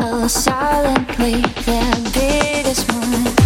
Oh, silently, their biggest one.